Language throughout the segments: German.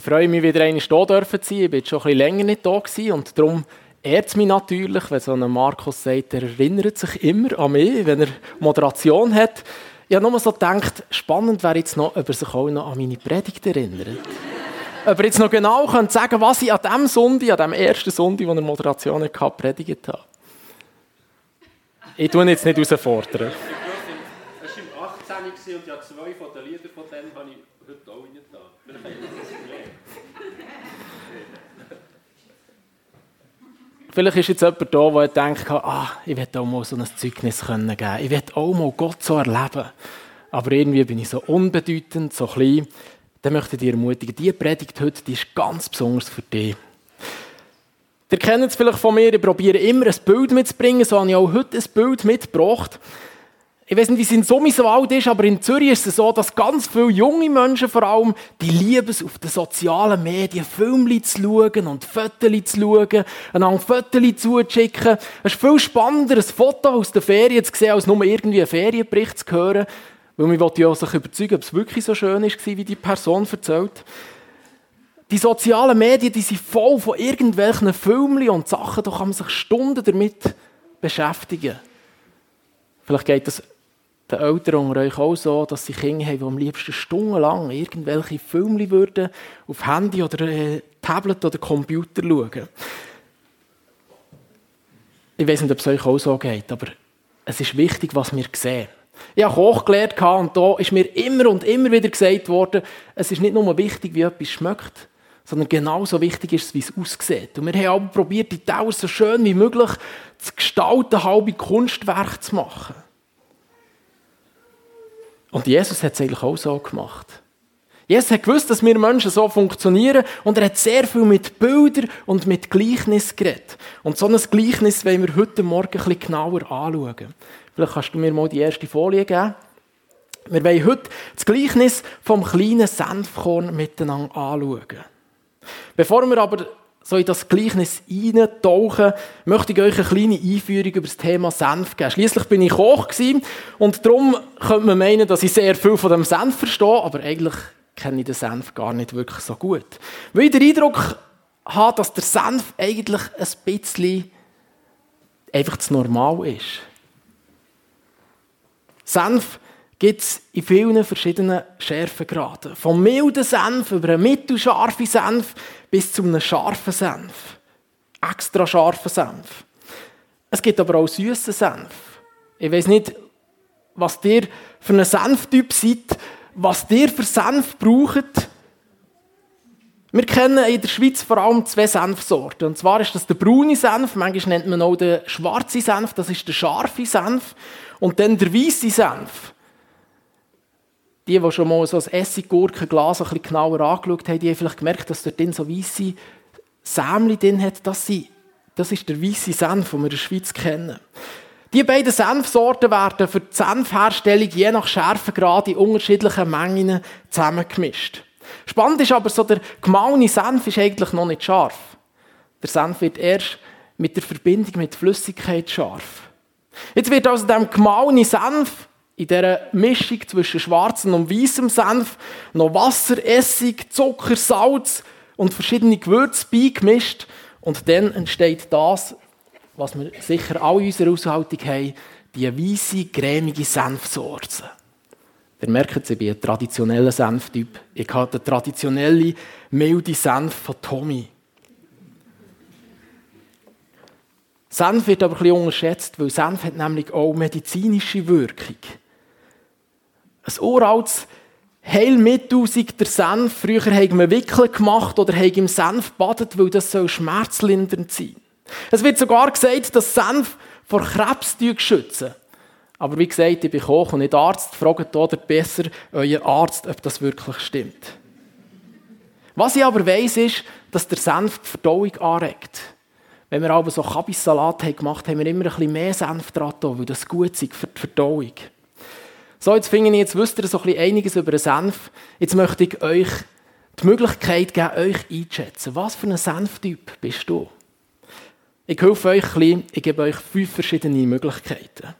Ich freue mich, wieder einmal hier zu sein. Ich war schon ein länger nicht da und darum ehrt es mich natürlich, wenn so ein Markus sagt, er erinnert sich immer an mich, wenn er Moderation hat. Ich habe nur so gedacht, spannend wäre jetzt noch, ob er sich auch noch an meine Predigt erinnert. ob er jetzt noch genau könnte sagen was ich an dem Sonntag, an dem ersten Sonntag, wo er Moderation hatte, predigt habe. Ich tue ihn jetzt nicht herausfordern. Es war im 18. und ja zwei von den Liedern von denen habe ich heute auch nicht da. Vielleicht ist jetzt jemand da, der denkt, ah, ich will auch mal so ein Zeugnis geben können. Ich will auch mal Gott so erleben. Aber irgendwie bin ich so unbedeutend, so klein. Dann möchte ich dich ermutigen, diese Predigt heute, die ist ganz besonders für dich. Ihr kennt es vielleicht von mir, ich probiere immer ein Bild mitzubringen, so habe ich auch heute ein Bild mitgebracht. Ich weiß nicht, wie es in Summiswald ist, aber in Zürich ist es so, dass ganz viele junge Menschen vor allem, die lieben es, auf den sozialen Medien Filme zu schauen und Fotos zu schauen, einander Fotos zuzuschicken. Es ist viel spannender, ein Foto aus der Ferien zu sehen, als nur irgendwie einen Ferienbericht zu hören. Weil man ja sich überzeugen, ob es wirklich so schön ist, wie die Person erzählt. Die sozialen Medien, die sind voll von irgendwelchen Filmen und Sachen, da kann man sich Stunden damit beschäftigen. Vielleicht geht das den Eltern unter euch auch so, dass sie Kinder haben, die am liebsten stundenlang irgendwelche Filme würden auf Handy oder äh, Tablet oder Computer schauen. Ich weiß nicht, ob es euch auch so geht, aber es ist wichtig, was wir sehen. Ich habe hochgelernt und da ist mir immer und immer wieder gesagt worden, es ist nicht nur wichtig, wie etwas schmeckt, sondern genauso wichtig ist es, wie es aussieht. Und wir haben aber probiert, die Dauer so schön wie möglich zu gestalten, halbe Kunstwerk zu machen. Und Jesus hat es eigentlich auch so gemacht. Jesus hat gewusst, dass wir Menschen so funktionieren und er hat sehr viel mit Bildern und mit Gleichnis geredet. Und so ein Gleichnis wollen wir heute Morgen ein bisschen genauer anschauen. Vielleicht kannst du mir mal die erste Folie geben. Wir wollen heute das Gleichnis vom kleinen Senfkorn miteinander anschauen. Bevor wir aber so in das Gleichnis eintauchen, möchte ich euch eine kleine Einführung über das Thema Senf geben. Schließlich bin ich Koch und darum könnte man meinen, dass ich sehr viel von dem Senf verstehe, aber eigentlich kenne ich den Senf gar nicht wirklich so gut. Weil ich den Eindruck habe, dass der Senf eigentlich ein bisschen einfach zu normal ist. Senf gibt es in vielen verschiedenen Schärfegraden. Vom milden Senf über einen mittelscharfen Senf bis zu einem scharfen Senf. Extra scharfen Senf. Es gibt aber auch süßen Senf. Ich weiß nicht, was ihr für einen Senftyp seid, was ihr für Senf braucht. Wir kennen in der Schweiz vor allem zwei Senfsorten. Und zwar ist das der braune Senf, manchmal nennt man auch den schwarzen Senf, das ist der scharfe Senf. Und dann der weiße Senf. Die, die schon mal so ein Essiggurkenglas ein bisschen genauer angeschaut haben, die haben vielleicht gemerkt, dass dort drin so weisse Sämli drin hat. Das, sind, das ist der weisse Senf, den wir in der Schweiz kennen. Die beiden Senfsorten werden für die Senfherstellung je nach Schärfegrad in unterschiedlichen Mengen zusammengemischt. Spannend ist aber so, der gemahlene Senf ist eigentlich noch nicht scharf. Der Senf wird erst mit der Verbindung mit Flüssigkeit scharf. Jetzt wird also dem gemahlenen Senf in dieser Mischung zwischen schwarzem und weißem Senf noch Wasser, Essig, Zucker, Salz und verschiedene Gewürze beigemischt. Und dann entsteht das, was wir sicher alle in unserer Haushaltung haben, die weiße, cremige Senfsorte. Ihr merkt, ich bin ein traditioneller Senftyp. Ich habe den traditionellen, milden Senf von Tommy. Senf wird aber ein bisschen unterschätzt, weil Senf hat nämlich auch medizinische Wirkung. Ein uraltes Heilmittel sei der Senf. Früher haben wir Wickel gemacht oder haben im Senf badet, weil das soll schmerzlindernd sein. Es wird sogar gesagt, dass Senf vor Krebs schützen. Aber wie gesagt, ich bin Koch und nicht Arzt. Fragt oder besser euer Arzt, ob das wirklich stimmt. Was ich aber weiss, ist, dass der Senf die Verdauung anregt. Wenn wir aber so Kabissalat gemacht haben, haben wir immer ein bisschen mehr Senf dran, weil das gut ist für die Verdauung. So, jetzt finde ich, jetzt wisst ihr so ein bisschen einiges über den Senf. Jetzt möchte ich euch die Möglichkeit geben, euch einzuschätzen. Was für ein Senftyp bist du? Ich helfe euch ein bisschen, ich gebe euch fünf verschiedene Möglichkeiten.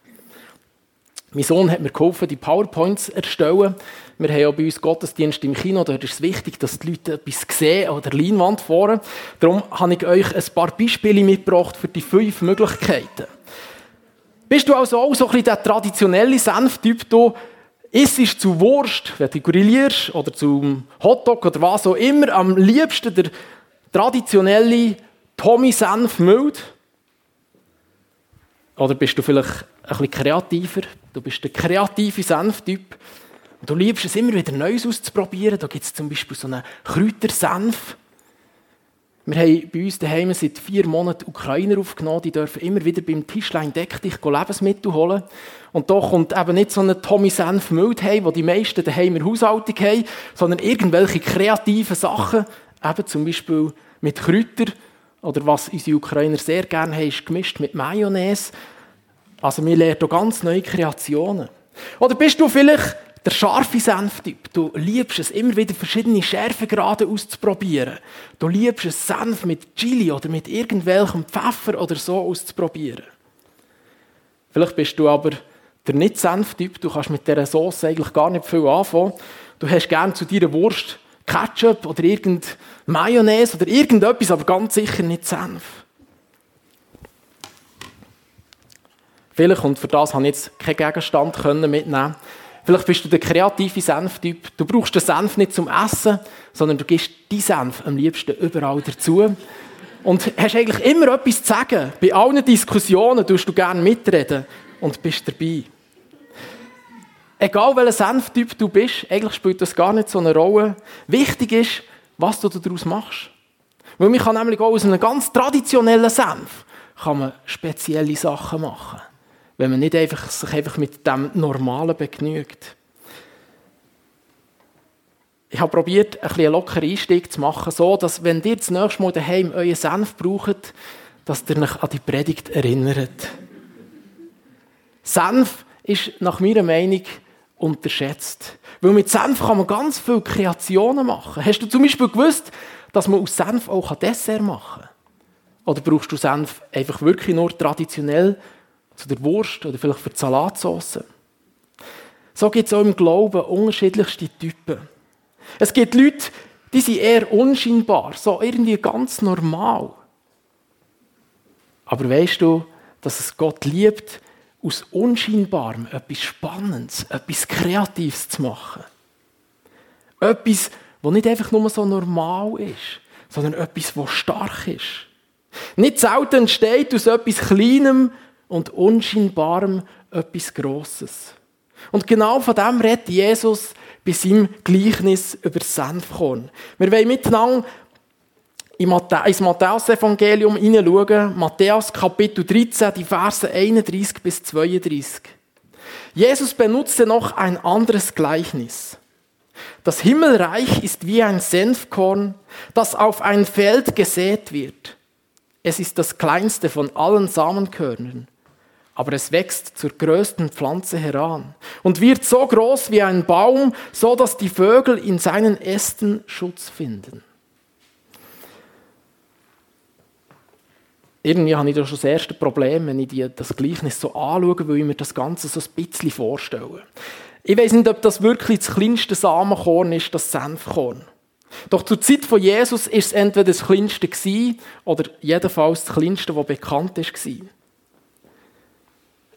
Mein Sohn hat mir geholfen, die PowerPoints zu erstellen. Wir haben ja bei uns Gottesdienst im Kino, dort ist es wichtig, dass die Leute etwas sehen an der Leinwand vorne. Darum habe ich euch ein paar Beispiele mitgebracht für die fünf Möglichkeiten. Bist du also auch so ein bisschen der traditionelle Senftyp, du isst zu Wurst, wenn du grillierst, oder zum Hotdog oder was auch immer, am liebsten der traditionelle Tommy Senf mild? Oder bist du vielleicht ein bisschen kreativer? Du bist der kreative Senftyp. Und du liebst es immer wieder Neues auszuprobieren. Da gibt es zum Beispiel so einen Kräutersenf. Wir haben bei uns daheim seit vier Monaten Ukrainer aufgenommen. Die dürfen immer wieder beim Tischlein deck dich Lebensmittel holen. Und da kommt eben nicht so ein Tommy Senf Müll heim, wo die meisten daheim in Haushaltung haben, sondern irgendwelche kreativen Sachen. Eben zum Beispiel mit Kräutern. Oder was unsere Ukrainer sehr gerne haben, ist gemischt mit Mayonnaise. Also wir lernen hier ganz neue Kreationen. Oder bist du vielleicht der scharfe Senftyp, du liebst es, immer wieder verschiedene Schärfegrade auszuprobieren. Du liebst es, Senf mit Chili oder mit irgendwelchem Pfeffer oder so auszuprobieren. Vielleicht bist du aber der Nicht-Senftyp, du kannst mit dieser Sauce eigentlich gar nicht viel anfangen. Du hast gerne zu deiner Wurst Ketchup oder irgend Mayonnaise oder irgendetwas, aber ganz sicher nicht Senf. Vielleicht, und für das habe ich jetzt keinen Gegenstand mitnehmen Vielleicht bist du der kreative Senftyp. Du brauchst den Senf nicht zum Essen, sondern du gibst die Senf am liebsten überall dazu. Und hast eigentlich immer etwas zu sagen. Bei allen Diskussionen tust du gerne mitreden und bist dabei. Egal welcher Senftyp du bist, eigentlich spielt das gar nicht so eine Rolle. Wichtig ist, was du daraus machst. Weil man kann nämlich auch aus einem ganz traditionellen Senf kann man spezielle Sachen machen wenn man nicht einfach, sich einfach mit dem Normalen begnügt. Ich habe probiert, ein bisschen einen lockeren Einstieg zu machen, so dass, wenn ihr das nächste Mal daheim euren Senf braucht, dass ihr euch an die Predigt erinnert. Senf ist nach meiner Meinung unterschätzt. Weil mit Senf kann man ganz viele Kreationen machen. Hast du zum Beispiel gewusst, dass man aus Senf auch Dessert machen kann? Oder brauchst du Senf einfach wirklich nur traditionell zu der Wurst oder vielleicht für die Salatsauce. So gibt es auch im Glauben unterschiedlichste Typen. Es gibt Leute, die sind eher unscheinbar, so irgendwie ganz normal. Aber weißt du, dass es Gott liebt, aus Unscheinbarem etwas Spannendes, etwas Kreatives zu machen? Etwas, was nicht einfach nur so normal ist, sondern etwas, was stark ist. Nicht selten entsteht aus etwas Kleinem und Unscheinbarem etwas Grosses. Und genau von dem redet Jesus bei seinem Gleichnis über Senfkorn. Wir wollen miteinander ins Matthäus-Evangelium hineinschauen, Matthäus Kapitel 13, die Verse 31 bis 32. Jesus benutzte noch ein anderes Gleichnis. Das Himmelreich ist wie ein Senfkorn, das auf ein Feld gesät wird. Es ist das kleinste von allen Samenkörnern aber es wächst zur größten Pflanze heran und wird so groß wie ein Baum, so dass die Vögel in seinen Ästen Schutz finden. Irgendwie habe ich da schon das erste Problem, wenn ich das Gleichnis so anschaue, weil ich mir das Ganze so ein bisschen vorstelle. Ich weiß nicht, ob das wirklich das kleinste Samenkorn ist, das Senfkorn. Doch zur Zeit von Jesus ist es entweder das kleinste oder jedenfalls das kleinste, das bekannt ist,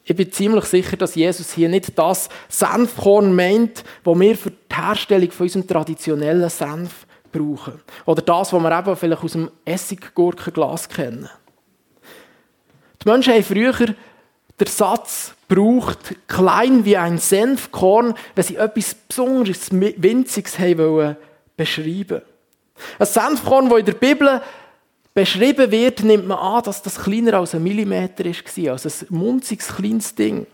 ich bin ziemlich sicher, dass Jesus hier nicht das Senfkorn meint, das wir für die Herstellung von unserem traditionellen Senf brauchen. Oder das, was wir eben vielleicht aus dem Essiggurkenglas kennen. Die Menschen haben früher den Satz gebraucht, klein wie ein Senfkorn, wenn sie etwas Besonderes, Winziges haben wollen, beschreiben. Ein Senfkorn, das in der Bibel beschrieben wird, nimmt man an, dass das kleiner als ein Millimeter war, also ein munziges kleines Ding.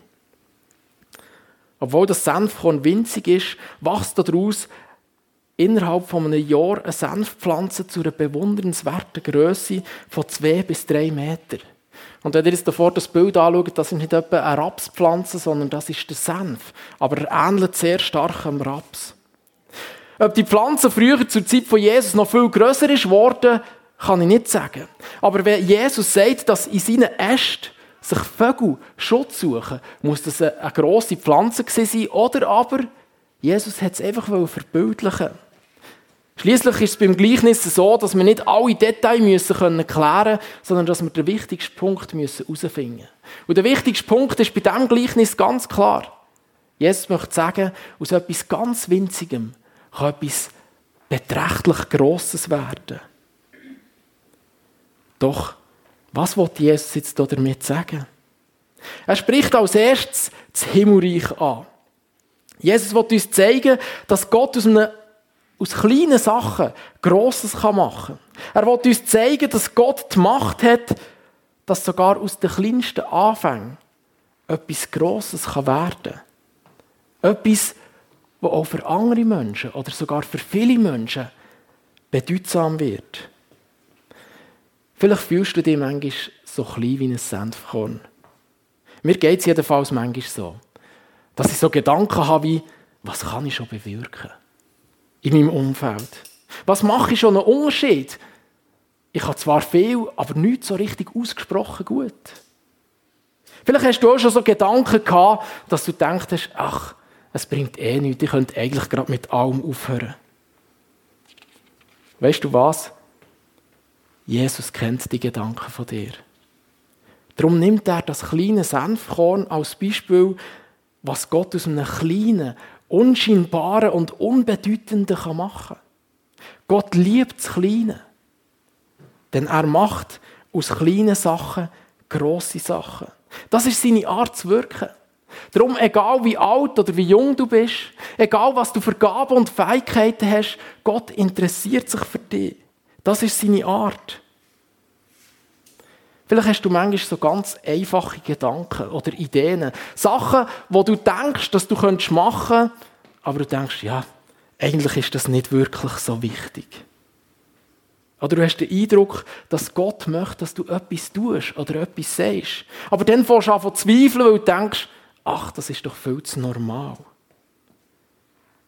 Obwohl das Senfkorn winzig ist, wächst daraus innerhalb von einem Jahr eine Senfpflanze zu einer bewundernswerten Größe von zwei bis drei Meter. Und wenn ihr jetzt davor das Bild anschaut, das ist nicht etwa eine Rapspflanze, sondern das ist der Senf. Aber er ähnelt sehr stark am Raps. Ob die Pflanze früher zur Zeit von Jesus noch viel grösser ist worden, kann ich nicht sagen. Aber wenn Jesus sagt, dass in seinen Ästen sich Vögel Schutz suchen, muss das eine, grosse Pflanze sein oder aber Jesus hat es einfach verbildlichen Schließlich ist es beim Gleichnis so, dass wir nicht alle Details müssen klären sondern dass wir den wichtigsten Punkt müssen herausfinden müssen. Und der wichtigste Punkt ist bei diesem Gleichnis ganz klar. Jesus möchte sagen, aus etwas ganz Winzigem kann etwas beträchtlich Grosses werden. Doch, was will Jesus jetzt damit sagen? Er spricht als erstes das Himmelreich an. Jesus will uns zeigen, dass Gott aus, einem, aus kleinen Sachen Grosses machen kann. Er will uns zeigen, dass Gott die Macht hat, dass sogar aus den kleinsten Anfängen etwas Grosses werden kann. Etwas, das auch für andere Menschen oder sogar für viele Menschen bedeutsam wird. Vielleicht fühlst du dich manchmal so klein wie ein Senfkorn. Mir geht es jedenfalls manchmal so, dass ich so Gedanken habe wie, was kann ich schon bewirken in meinem Umfeld? Was mache ich schon einen Unterschied? Ich habe zwar viel, aber nicht so richtig ausgesprochen gut. Vielleicht hast du auch schon so Gedanken gehabt, dass du denkst, ach, es bringt eh nichts, ich könnte eigentlich gerade mit allem aufhören. Weißt du was? Jesus kennt die Gedanken von dir. Darum nimmt er das kleine Senfkorn als Beispiel, was Gott aus einem kleinen, unscheinbaren und unbedeutenden machen kann. Gott liebt das Kleine. Denn er macht aus kleinen Sachen grosse Sachen. Das ist seine Art zu wirken. Darum, egal wie alt oder wie jung du bist, egal was du für Gaben und Fähigkeiten hast, Gott interessiert sich für dich. Das ist seine Art. Vielleicht hast du manchmal so ganz einfache Gedanken oder Ideen. Sachen, wo du denkst, dass du machen könntest, aber du denkst, ja, eigentlich ist das nicht wirklich so wichtig. Oder du hast den Eindruck, dass Gott möchte, dass du etwas tust oder etwas sagst. Aber dann fängst du an zu zweifeln, weil du denkst, ach, das ist doch viel zu normal.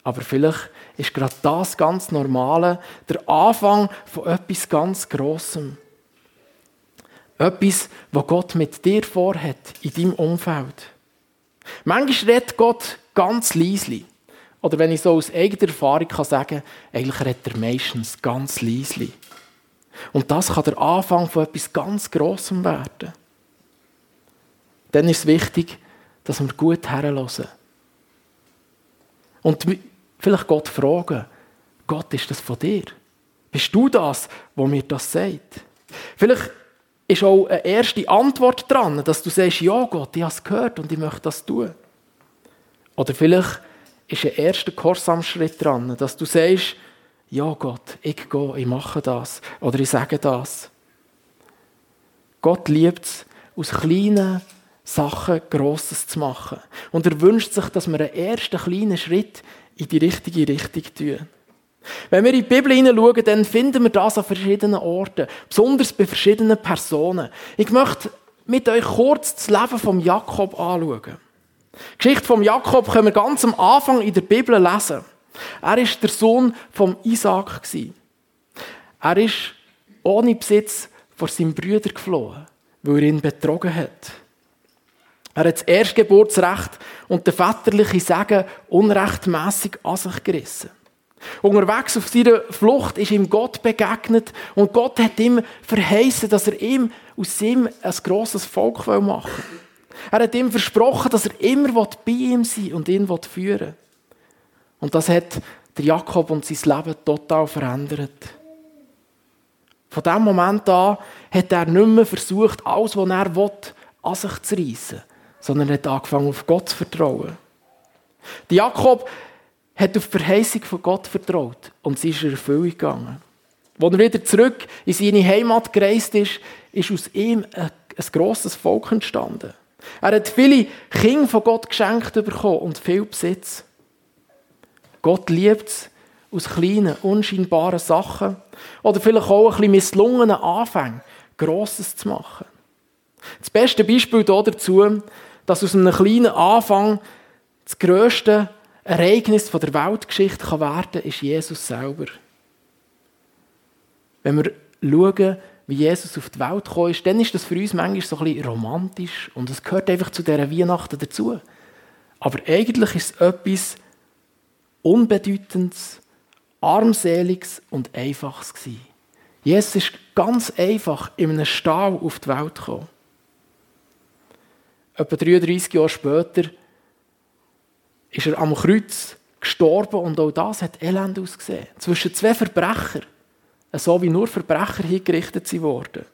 Aber vielleicht ist gerade das ganz Normale der Anfang von etwas ganz Grossem. Etwas, was Gott mit dir vorhat, in deinem Umfeld. Manchmal redet Gott ganz leislich. Oder wenn ich so aus eigener Erfahrung kann sagen eigentlich redet er meistens ganz leislich. Und das kann der Anfang von etwas ganz Grossem werden. Dann ist es wichtig, dass wir gut herhören. Und vielleicht Gott fragen, Gott, ist das von dir? Bist du das, wo mir das sagt? Vielleicht ist auch eine erste Antwort dran, dass du sagst, ja Gott, ich habe es gehört und ich möchte das tun. Oder vielleicht ist ein erster Gehorsamschritt dran, dass du sagst, ja Gott, ich gehe, ich mache das oder ich sage das. Gott liebt es, aus kleinen Sachen Grosses zu machen. Und er wünscht sich, dass wir einen ersten kleinen Schritt in die richtige Richtung tun. Wenn wir in die Bibel hineinschauen, dann finden wir das an verschiedenen Orten, besonders bei verschiedenen Personen. Ich möchte mit euch kurz das Leben von Jakob anschauen. Die Geschichte von Jakob können wir ganz am Anfang in der Bibel lesen. Er ist der Sohn von Isaac. Er ist ohne Besitz vor seinem Brüder geflohen, weil er ihn betrogen hat. Er hat das Erstgeburtsrecht und den väterlichen Segen unrechtmäßig an sich gerissen. Unterwegs auf seiner Flucht ist ihm Gott begegnet und Gott hat ihm verheißen, dass er ihm aus ihm ein grosses Volk machen will. Er hat ihm versprochen, dass er immer bei ihm sein will und ihn führen will. Und das hat der Jakob und sein Leben total verändert. Von diesem Moment an hat er nicht mehr versucht, alles, was er will, an sich zu reissen sondern hat angefangen, auf Gott zu vertrauen. Die Jakob hat auf die Verheißung von Gott vertraut und sie ist in Erfüllung gegangen. Als er wieder zurück in seine Heimat gereist ist, ist aus ihm ein, ein grosses Volk entstanden. Er hat viele Kinder von Gott geschenkt bekommen und viel Besitz. Gott liebt es, aus kleinen, unscheinbaren Sachen oder vielleicht auch ein bisschen misslungenen Anfängen Grosses zu machen. Das beste Beispiel dazu dass aus einem kleinen Anfang das grösste Ereignis der Weltgeschichte werden kann, ist Jesus selber. Wenn wir schauen, wie Jesus auf die Welt gekommen ist, dann ist das für uns manchmal so ein bisschen romantisch und es gehört einfach zu dieser Weihnachten dazu. Aber eigentlich ist es etwas Unbedeutendes, Armseliges und Einfaches gewesen. Jesus ist ganz einfach in einem Stall auf die Welt gekommen. Etwa 33 Jahre später ist er am Kreuz gestorben und auch das hat elend ausgesehen. Zwischen zwei Verbrechern. So wie nur Verbrecher hingerichtet sie wurden.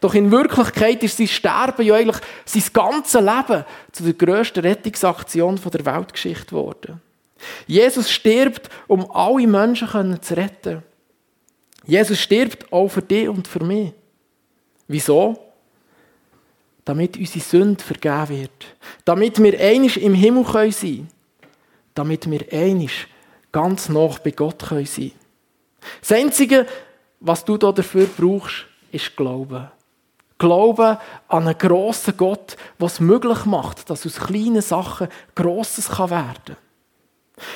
Doch in Wirklichkeit ist sein Sterben ja eigentlich sein ganzes Leben zu der grössten Rettungsaktion der Weltgeschichte geworden. Jesus stirbt, um alle Menschen zu retten. Jesus stirbt auch für dich und für mich. Wieso? Damit unsere Sünde vergeben wird. Damit wir einig im Himmel sein können. Damit wir einig ganz nach bei Gott sein können. Das Einzige, was du dafür brauchst, ist Glauben. Glauben an einen grossen Gott, was möglich macht, dass aus kleinen Sachen Grosses werden kann.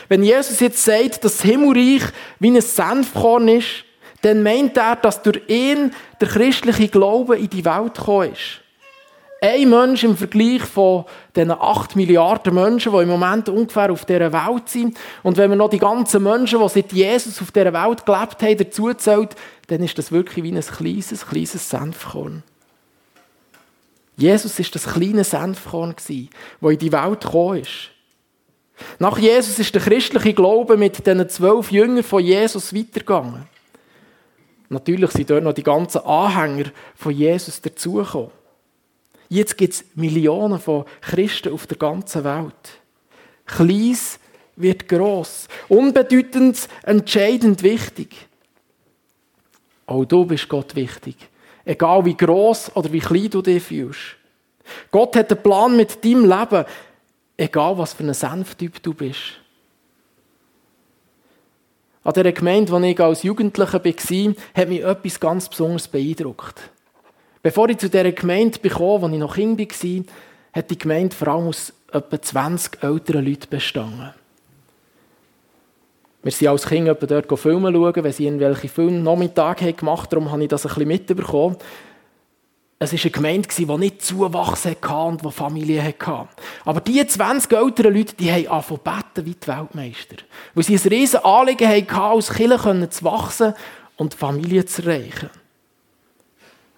Wenn Jesus jetzt sagt, dass das Himmelreich wie ein Senfkorn ist, dann meint er, dass durch ihn der christliche Glaube in die Welt gekommen ist. Ein Mensch im Vergleich von den 8 Milliarden Menschen, die im Moment ungefähr auf dieser Welt sind. Und wenn man noch die ganzen Menschen, die seit Jesus auf dieser Welt gelebt haben, dazu dann ist das wirklich wie ein kleines, kleines Senfkorn. Jesus ist das kleine Senfkorn, das in die Welt gekommen ist. Nach Jesus ist der christliche Glaube mit den zwölf Jüngern von Jesus weitergegangen. Natürlich sind dort noch die ganzen Anhänger von Jesus dazugekommen. Jetzt gibt es Millionen von Christen auf der ganzen Welt. Kleins wird gross. Unbedeutend, entscheidend wichtig. Auch du bist Gott wichtig. Egal wie gross oder wie klein du dich fühlst. Gott hat einen Plan mit deinem Leben. Egal was für ein Senftyp du bist. An dieser Gemeinde, wo ich als Jugendlicher war, hat mich etwas ganz Besonderes beeindruckt. Bevor ich zu dieser Gemeinde kam, als ich noch Kind war, hat die Gemeinde vor allem aus etwa 20 älteren Leuten bestanden. Wir sind als Kind dort Filme schauen, wenn sie irgendwelche Filme Nachmittage gemacht haben. Darum habe ich das ein bisschen mitbekommen. Es war eine Gemeinde, die nicht Zuwachs hatte und die Familie hatte. Aber diese 20 älteren Leute, die haben angefangen wie die Weltmeister. Weil sie ein riesen Anliegen hatten, als Kirche zu wachsen und Familie zu erreichen.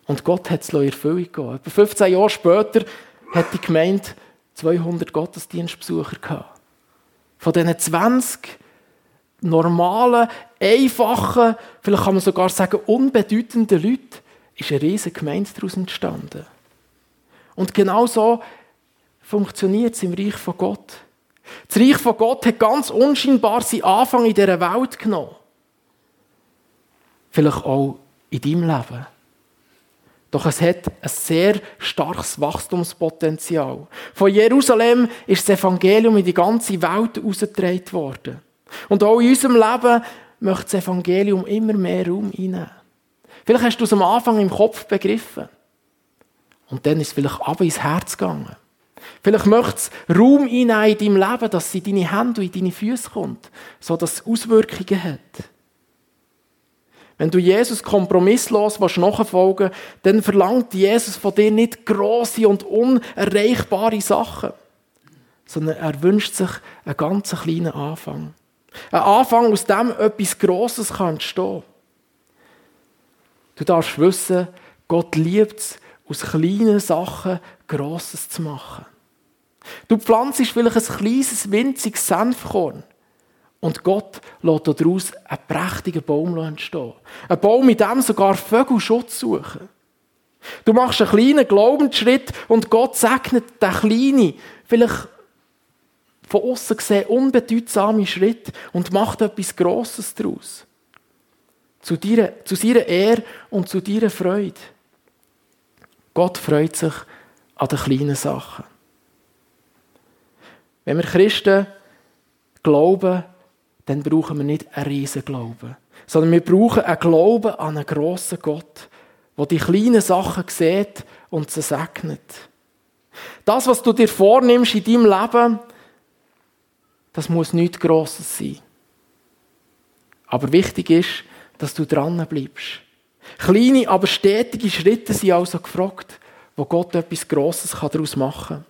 Und Gott hat es in Erfüllung gegeben. Etwa 15 Jahre später hat die Gemeinde 200 Gottesdienstbesucher gehabt. Von diesen 20 normalen, einfachen, vielleicht kann man sogar sagen unbedeutenden Leuten, ist eine riesige Gemeinde daraus entstanden. Und genau so funktioniert es im Reich von Gott. Das Reich von Gott hat ganz unscheinbar seinen Anfang in dieser Welt genommen. Vielleicht auch in deinem Leben. Doch es hat ein sehr starkes Wachstumspotenzial. Von Jerusalem ist das Evangelium in die ganze Welt ausgetragen worden. Und auch in unserem Leben möchte das Evangelium immer mehr Raum einnehmen. Vielleicht hast du es am Anfang im Kopf begriffen. Und dann ist es vielleicht aber ins Herz gegangen. Vielleicht möchtest du Raum einnehmen in deinem Leben, dass sie in deine Hände und in deine Füße kommt, sodass es Auswirkungen hat. Wenn du Jesus kompromisslos nachfolgen willst, dann verlangt Jesus von dir nicht grosse und unerreichbare Sachen, sondern er wünscht sich einen ganz kleinen Anfang. Ein Anfang, aus dem etwas Grosses kann entstehen. Du darfst wissen, Gott liebt es, aus kleinen Sachen Grosses zu machen. Du pflanzt vielleicht ein kleines, winziges Senfkorn. Und Gott lässt daraus einen prächtigen Baum entstehen. Ein Baum, mit dem sogar Vögel Schutz suchen. Du machst einen kleinen Glaubensschritt und Gott segnet den kleinen, vielleicht von außen gesehen unbedeutsame Schritt und macht etwas Grosses daraus. Zu, dir, zu seiner Ehre und zu deiner Freude. Gott freut sich an den kleinen Sachen. Wenn wir Christen glauben, dann brauchen wir nicht einen riesen Glauben, sondern wir brauchen einen Glauben an einen grossen Gott, der die kleinen Sachen sieht und sie segnet. Das, was du dir vornimmst in deinem Leben, das muss nichts Grosses sein. Aber wichtig ist, dass du dran bleibst. Kleine, aber stetige Schritte sind also gefragt, wo Gott etwas Grosses daraus machen kann.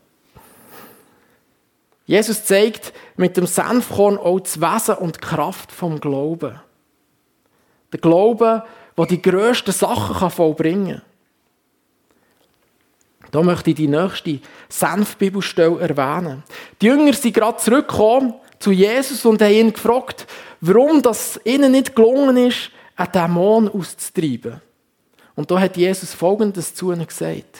Jesus zeigt mit dem Senfkorn auch das Wesen und die Kraft vom Glauben. Der Glaube, der die grössten Sachen vollbringen kann. Da möchte ich die nächste Senfbibelstelle erwähnen. Die Jünger sind gerade zurückgekommen zu Jesus und haben ihn gefragt, warum das ihnen nicht gelungen ist, einen Dämon auszutreiben. Und da hat Jesus Folgendes zu ihnen gesagt.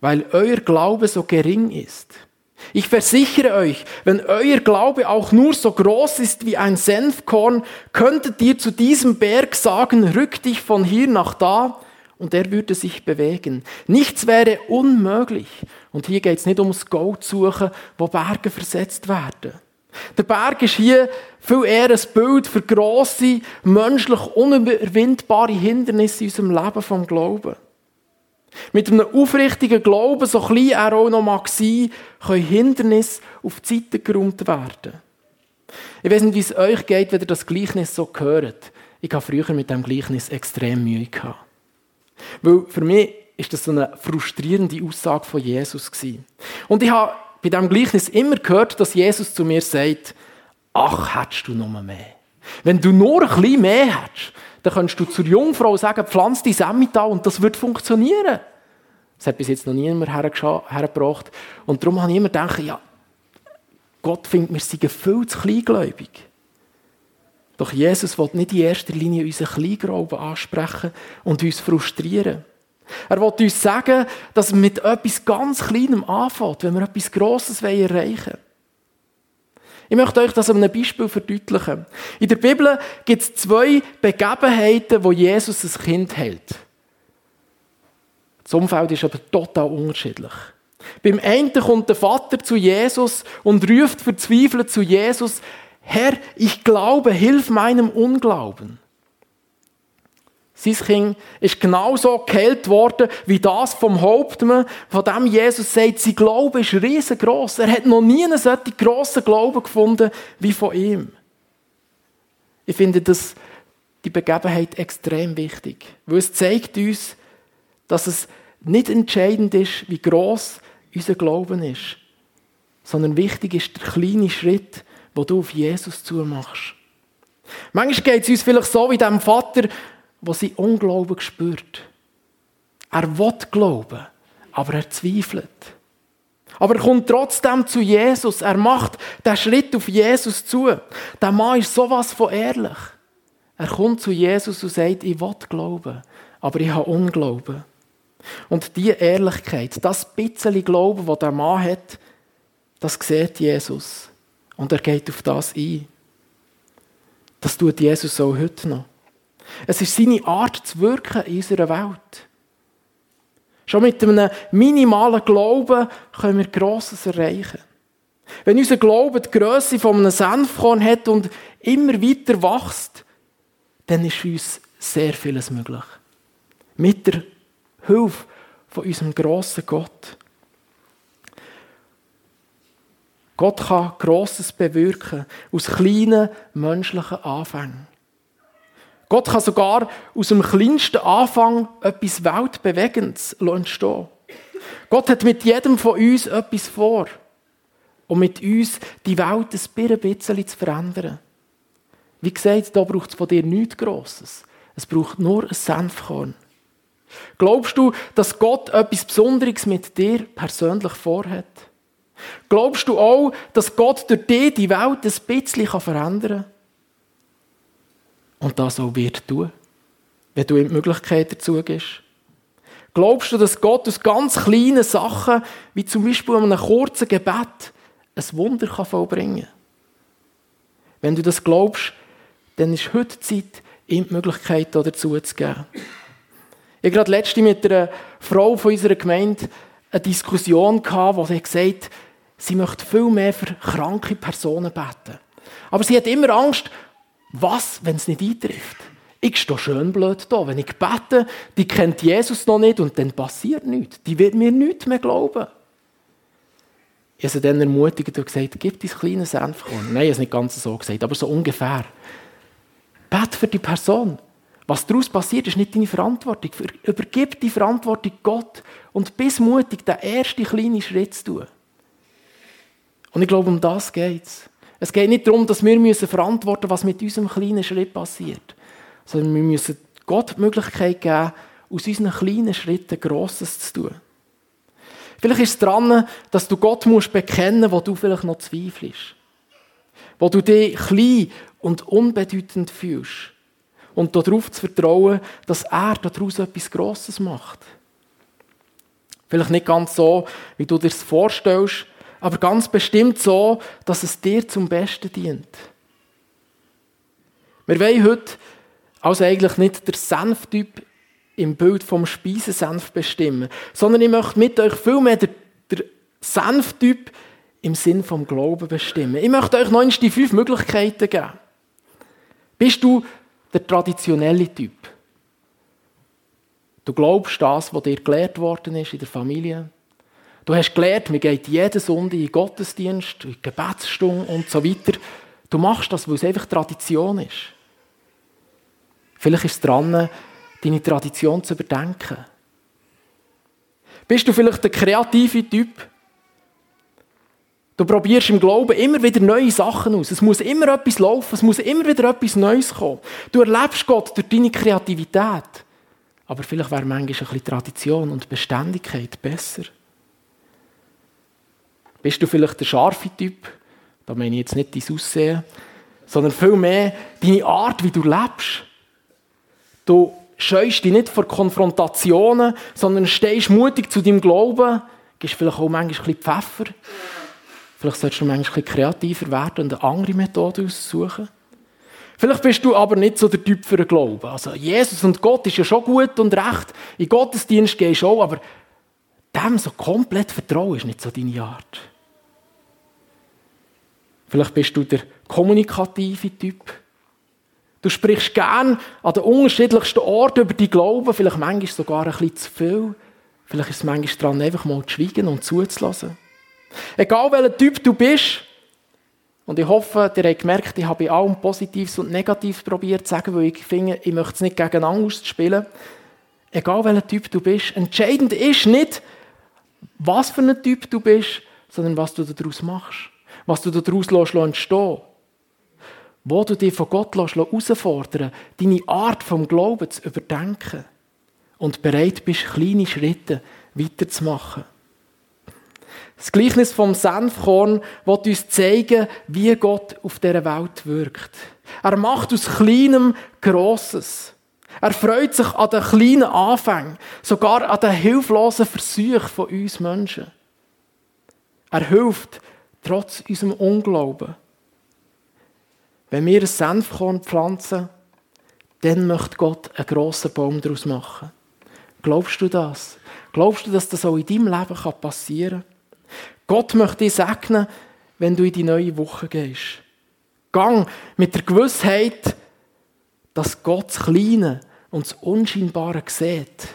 Weil euer Glaube so gering ist. Ich versichere euch, wenn euer Glaube auch nur so groß ist wie ein Senfkorn, könntet ihr zu diesem Berg sagen, rück dich von hier nach da, und er würde sich bewegen. Nichts wäre unmöglich. Und hier geht es nicht ums Gold suchen, wo Berge versetzt werden. Der Berg ist hier viel eher ein Bild für grosse, menschlich unüberwindbare Hindernisse in unserem Leben vom Glauben. Mit einem aufrichtigen Glauben, so klein er auch noch mag sein, können Hindernisse auf die Seite geräumt werden. Ich weiß nicht, wie es euch geht, wenn ihr das Gleichnis so hört. Ich habe früher mit dem Gleichnis extrem Mühe gehabt. Weil für mich ist das so eine frustrierende Aussage von Jesus gewesen. Und ich habe bei diesem Gleichnis immer gehört, dass Jesus zu mir sagt, ach, hättest du noch mehr. Wenn du nur ein bisschen mehr hättest, dann könntest du zur Jungfrau sagen, pflanz die Semmital und das wird funktionieren. Das hat bis jetzt noch niemand hergebracht. Und darum habe ich immer gedacht, ja, Gott findet, wir seien viel zu kleingläubig. Doch Jesus will nicht in erster Linie unseren Kleinglauben ansprechen und uns frustrieren. Er will uns sagen, dass man mit etwas ganz Kleinem anfängt, wenn wir etwas Grosses erreichen wollen. Ich möchte euch das an einem Beispiel verdeutlichen. In der Bibel gibt es zwei Begebenheiten, wo Jesus ein Kind hält. Das Umfeld ist aber total unterschiedlich. Beim einen kommt der Vater zu Jesus und ruft verzweifelt zu Jesus, Herr, ich glaube, hilf meinem Unglauben. Sein Kind ist genauso geheilt worden, wie das vom Hauptmann, von dem Jesus sagt, sein Glaube ist riesengroß. Er hat noch nie einen solchen grossen Glauben gefunden wie von ihm. Ich finde das, die Begebenheit extrem wichtig, weil es zeigt uns, dass es nicht entscheidend ist, wie groß unser Glauben ist, sondern wichtig ist der kleine Schritt, wo du auf Jesus zumachst. Manchmal geht es uns vielleicht so wie dem Vater, der sein Unglauben spürt. Er will glauben, aber er zweifelt. Aber er kommt trotzdem zu Jesus. Er macht den Schritt auf Jesus zu. Der Mann ist sowas von ehrlich. Er kommt zu Jesus und sagt, ich will glauben, aber ich habe Unglauben. Und diese Ehrlichkeit, das bisschen Glauben, das der Mann hat, das sieht Jesus. Und er geht auf das ein. Das tut Jesus auch heute noch. Es ist seine Art zu wirken in unserer Welt. Schon mit einem minimalen Glauben können wir Grosses erreichen. Wenn unser Glaube die Größe von einem Senfkorn hat und immer weiter wächst, dann ist uns sehr vieles möglich. Mit der Hilfe von unserem grossen Gott. Gott kann Grosses bewirken aus kleinen menschlichen Anfängen. Gott kann sogar aus dem kleinsten Anfang etwas Weltbewegendes entstehen. Gott hat mit jedem von uns etwas vor, um mit uns die Welt ein bisschen zu verändern. Wie gesagt, da braucht es von dir nichts Grosses. Es braucht nur ein Senfkorn. Glaubst du, dass Gott etwas Besonderes mit dir persönlich vorhat? Glaubst du auch, dass Gott durch dich die Welt ein bisschen verändern kann? Und das auch wird tun, wenn du ihm die Möglichkeit dazu gibst? Glaubst du, dass Gott aus ganz kleinen Sachen, wie zum Beispiel einem kurzen Gebet, ein Wunder kann vollbringen kann? Wenn du das glaubst, dann ist heute Zeit, ihm die Möglichkeit dazu zu geben. Ich habe gerade letzte mit einer Frau von unserer Gemeinde eine Diskussion gehabt, wo sie gesagt hat, sie möchte viel mehr für kranke Personen beten. Aber sie hat immer Angst, was, wenn es nicht eintrifft? Ich stehe schön blöd da. Wenn ich bete, die kennt Jesus noch nicht und dann passiert nichts. Die wird mir nichts mehr glauben. Ich habe sie dann ermutigt und gesagt, gib dein kleines Senfkorn. Nein, ich habe es nicht ganz so gesagt, aber so ungefähr. Bet für die Person, Was daraus passiert, ist nicht deine Verantwortung. Übergib die Verantwortung Gott und bist mutig, den ersten kleinen Schritt zu tun. Und ich glaube, um das geht es. Es geht nicht darum, dass wir müssen verantworten müssen, was mit unserem kleinen Schritt passiert. Sondern wir müssen Gott die Möglichkeit geben, aus unseren kleinen Schritten Grosses zu tun. Vielleicht ist es dran, dass du Gott musst bekennen wo du vielleicht noch zweifelst. Wo du dich klein und unbedeutend fühlst. Und darauf zu vertrauen, dass er daraus etwas Grosses macht. Vielleicht nicht ganz so, wie du dir das vorstellst, aber ganz bestimmt so, dass es dir zum Besten dient. Wir wollen heute also eigentlich nicht der Senftyp im Bild vom Speisensenf bestimmen, sondern ich möchte mit euch vielmehr den, den Senftyp im Sinn vom Glauben bestimmen. Ich möchte euch noch die fünf Möglichkeiten geben. Bist du der traditionelle Typ? Du glaubst das, was dir gelehrt worden ist in der Familie, Du hast gelernt, man geht jeden Sonntag in den Gottesdienst, in die Gebetsstunde und so weiter. Du machst das, weil es einfach Tradition ist. Vielleicht ist es dran, deine Tradition zu überdenken. Bist du vielleicht der kreative Typ? Du probierst im Glauben immer wieder neue Sachen aus. Es muss immer etwas laufen, es muss immer wieder etwas Neues kommen. Du erlebst Gott durch deine Kreativität. Aber vielleicht wäre manchmal ein bisschen Tradition und Beständigkeit besser. Bist du vielleicht der scharfe Typ? Da meine ich jetzt nicht dein Aussehen, sondern vielmehr deine Art, wie du lebst. Du scheust dich nicht vor Konfrontationen, sondern stehst mutig zu deinem Glauben, gibst vielleicht auch manchmal ein bisschen Pfeffer. Vielleicht solltest du manchmal ein bisschen kreativer werden und eine andere Methode aussuchen. Vielleicht bist du aber nicht so der Typ für den Glauben. Also Jesus und Gott ist ja schon gut und recht. In Gottesdienst gehst du auch, aber dem so komplett vertrauen ist nicht so deine Art. Vielleicht bist du der kommunikative Typ. Du sprichst gern an den unterschiedlichsten Orten über die Glauben, vielleicht manchmal sogar ein bisschen zu viel. Vielleicht ist es manchmal dran, einfach mal zu schweigen und zuzulassen. Egal welcher Typ du bist, und ich hoffe, ihr habt gemerkt, ich habe bei allem Positives und Negatives probiert zu sagen, weil ich finde, ich möchte es nicht gegeneinander ausspielen. Egal welcher Typ du bist, entscheidend ist nicht, was für ein Typ du bist, sondern was du daraus machst was du daraus entstehen Wo du dich von Gott herausfordern deine Art vom Glauben zu überdenken und bereit bist, kleine Schritte weiterzumachen. Das Gleichnis vom Senfkorn wird uns zeigen, wie Gott auf dieser Welt wirkt. Er macht aus Kleinem Grosses. Er freut sich an den kleinen Anfängen, sogar an den hilflosen Versuchen von uns Menschen. Er hilft, trotz unserem Unglauben. Wenn wir ein Senfkorn pflanzen, dann möchte Gott einen grossen Baum daraus machen. Glaubst du das? Glaubst du, dass das auch in deinem Leben passieren kann? Gott möchte dich segnen, wenn du in die neue Woche gehst. Gang mit der Gewissheit, dass Gott das Kleine und das Unscheinbare sieht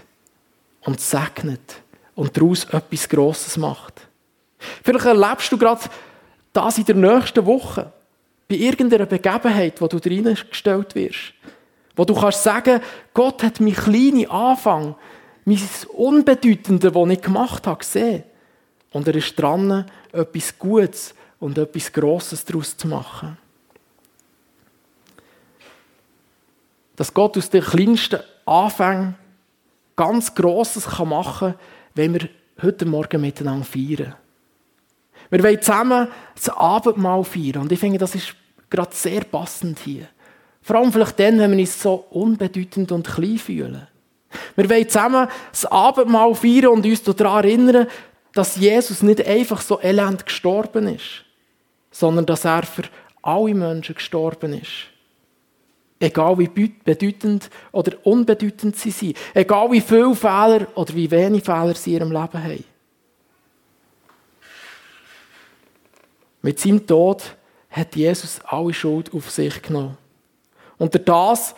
und segnet und daraus etwas Grosses macht. Vielleicht erlebst du gerade das in der nächsten Woche. Bei irgendeiner Begebenheit, wo du reingestellt wirst. Wo du kannst sagen, Gott hat mein kleinen Anfang, mein Unbedeutende, das ich gemacht habe, gesehen. Und er ist dran, etwas Gutes und etwas Grosses daraus zu machen. Dass Gott aus den kleinsten Anfängen ganz Grosses machen kann, wenn wir heute Morgen miteinander feiern. Wir wollen zusammen das Abendmahl feiern. Und ich finde, das ist gerade sehr passend hier. Vor allem vielleicht dann, wenn wir uns so unbedeutend und klein fühlen. Wir wollen zusammen das Abendmahl feiern und uns daran erinnern, dass Jesus nicht einfach so elend gestorben ist, sondern dass er für alle Menschen gestorben ist. Egal wie bedeutend oder unbedeutend sie sind. Egal wie viele Fehler oder wie wenig Fehler sie in ihrem Leben haben. Mit seinem Tod hat Jesus alle Schuld auf sich genommen. Und das,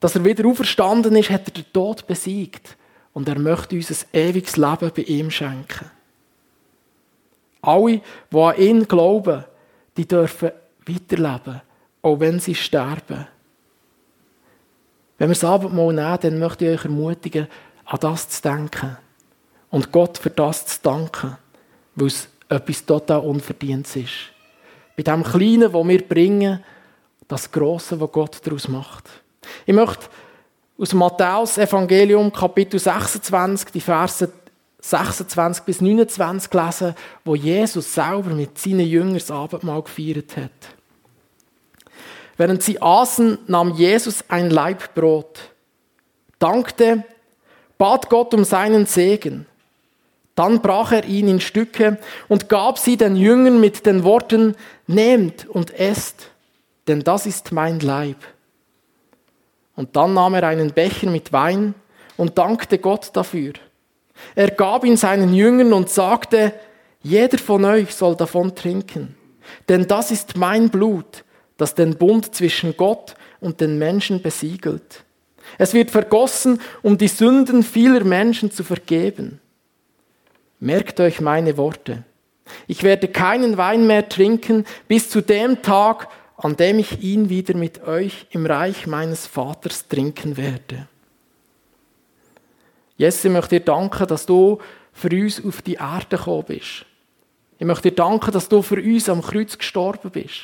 dass er wieder auferstanden ist, hat er den Tod besiegt. Und er möchte uns ein ewiges Leben bei ihm schenken. Alle, die an ihn glauben, die dürfen weiterleben, auch wenn sie sterben. Wenn wir das Abendmahl nehmen, dann möchte ich euch ermutigen, an das zu denken. Und Gott für das zu danken, weil es etwas total Unverdientes ist. Bei dem Kleinen, das wir bringen, das Grosse, was Gott daraus macht. Ich möchte aus Matthäus Evangelium Kapitel 26 die Verse 26 bis 29 lesen, wo Jesus selber mit seinen Jüngern das Abendmahl gefeiert hat. Während sie aßen, nahm Jesus ein Laib Brot, dankte, bat Gott um seinen Segen. Dann brach er ihn in Stücke und gab sie den Jüngern mit den Worten, nehmt und esst, denn das ist mein Leib. Und dann nahm er einen Becher mit Wein und dankte Gott dafür. Er gab ihn seinen Jüngern und sagte, jeder von euch soll davon trinken, denn das ist mein Blut, das den Bund zwischen Gott und den Menschen besiegelt. Es wird vergossen, um die Sünden vieler Menschen zu vergeben. Merkt euch meine Worte. Ich werde keinen Wein mehr trinken bis zu dem Tag, an dem ich ihn wieder mit euch im Reich meines Vaters trinken werde. Jesus, ich möchte dir danken, dass du für uns auf die Erde gekommen bist. Ich möchte dir danken, dass du für uns am Kreuz gestorben bist.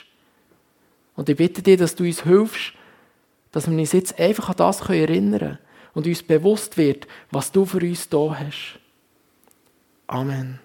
Und ich bitte dir, dass du uns hilfst, dass wir uns jetzt einfach an das erinnern können und uns bewusst wird, was du für uns da hast. Amen.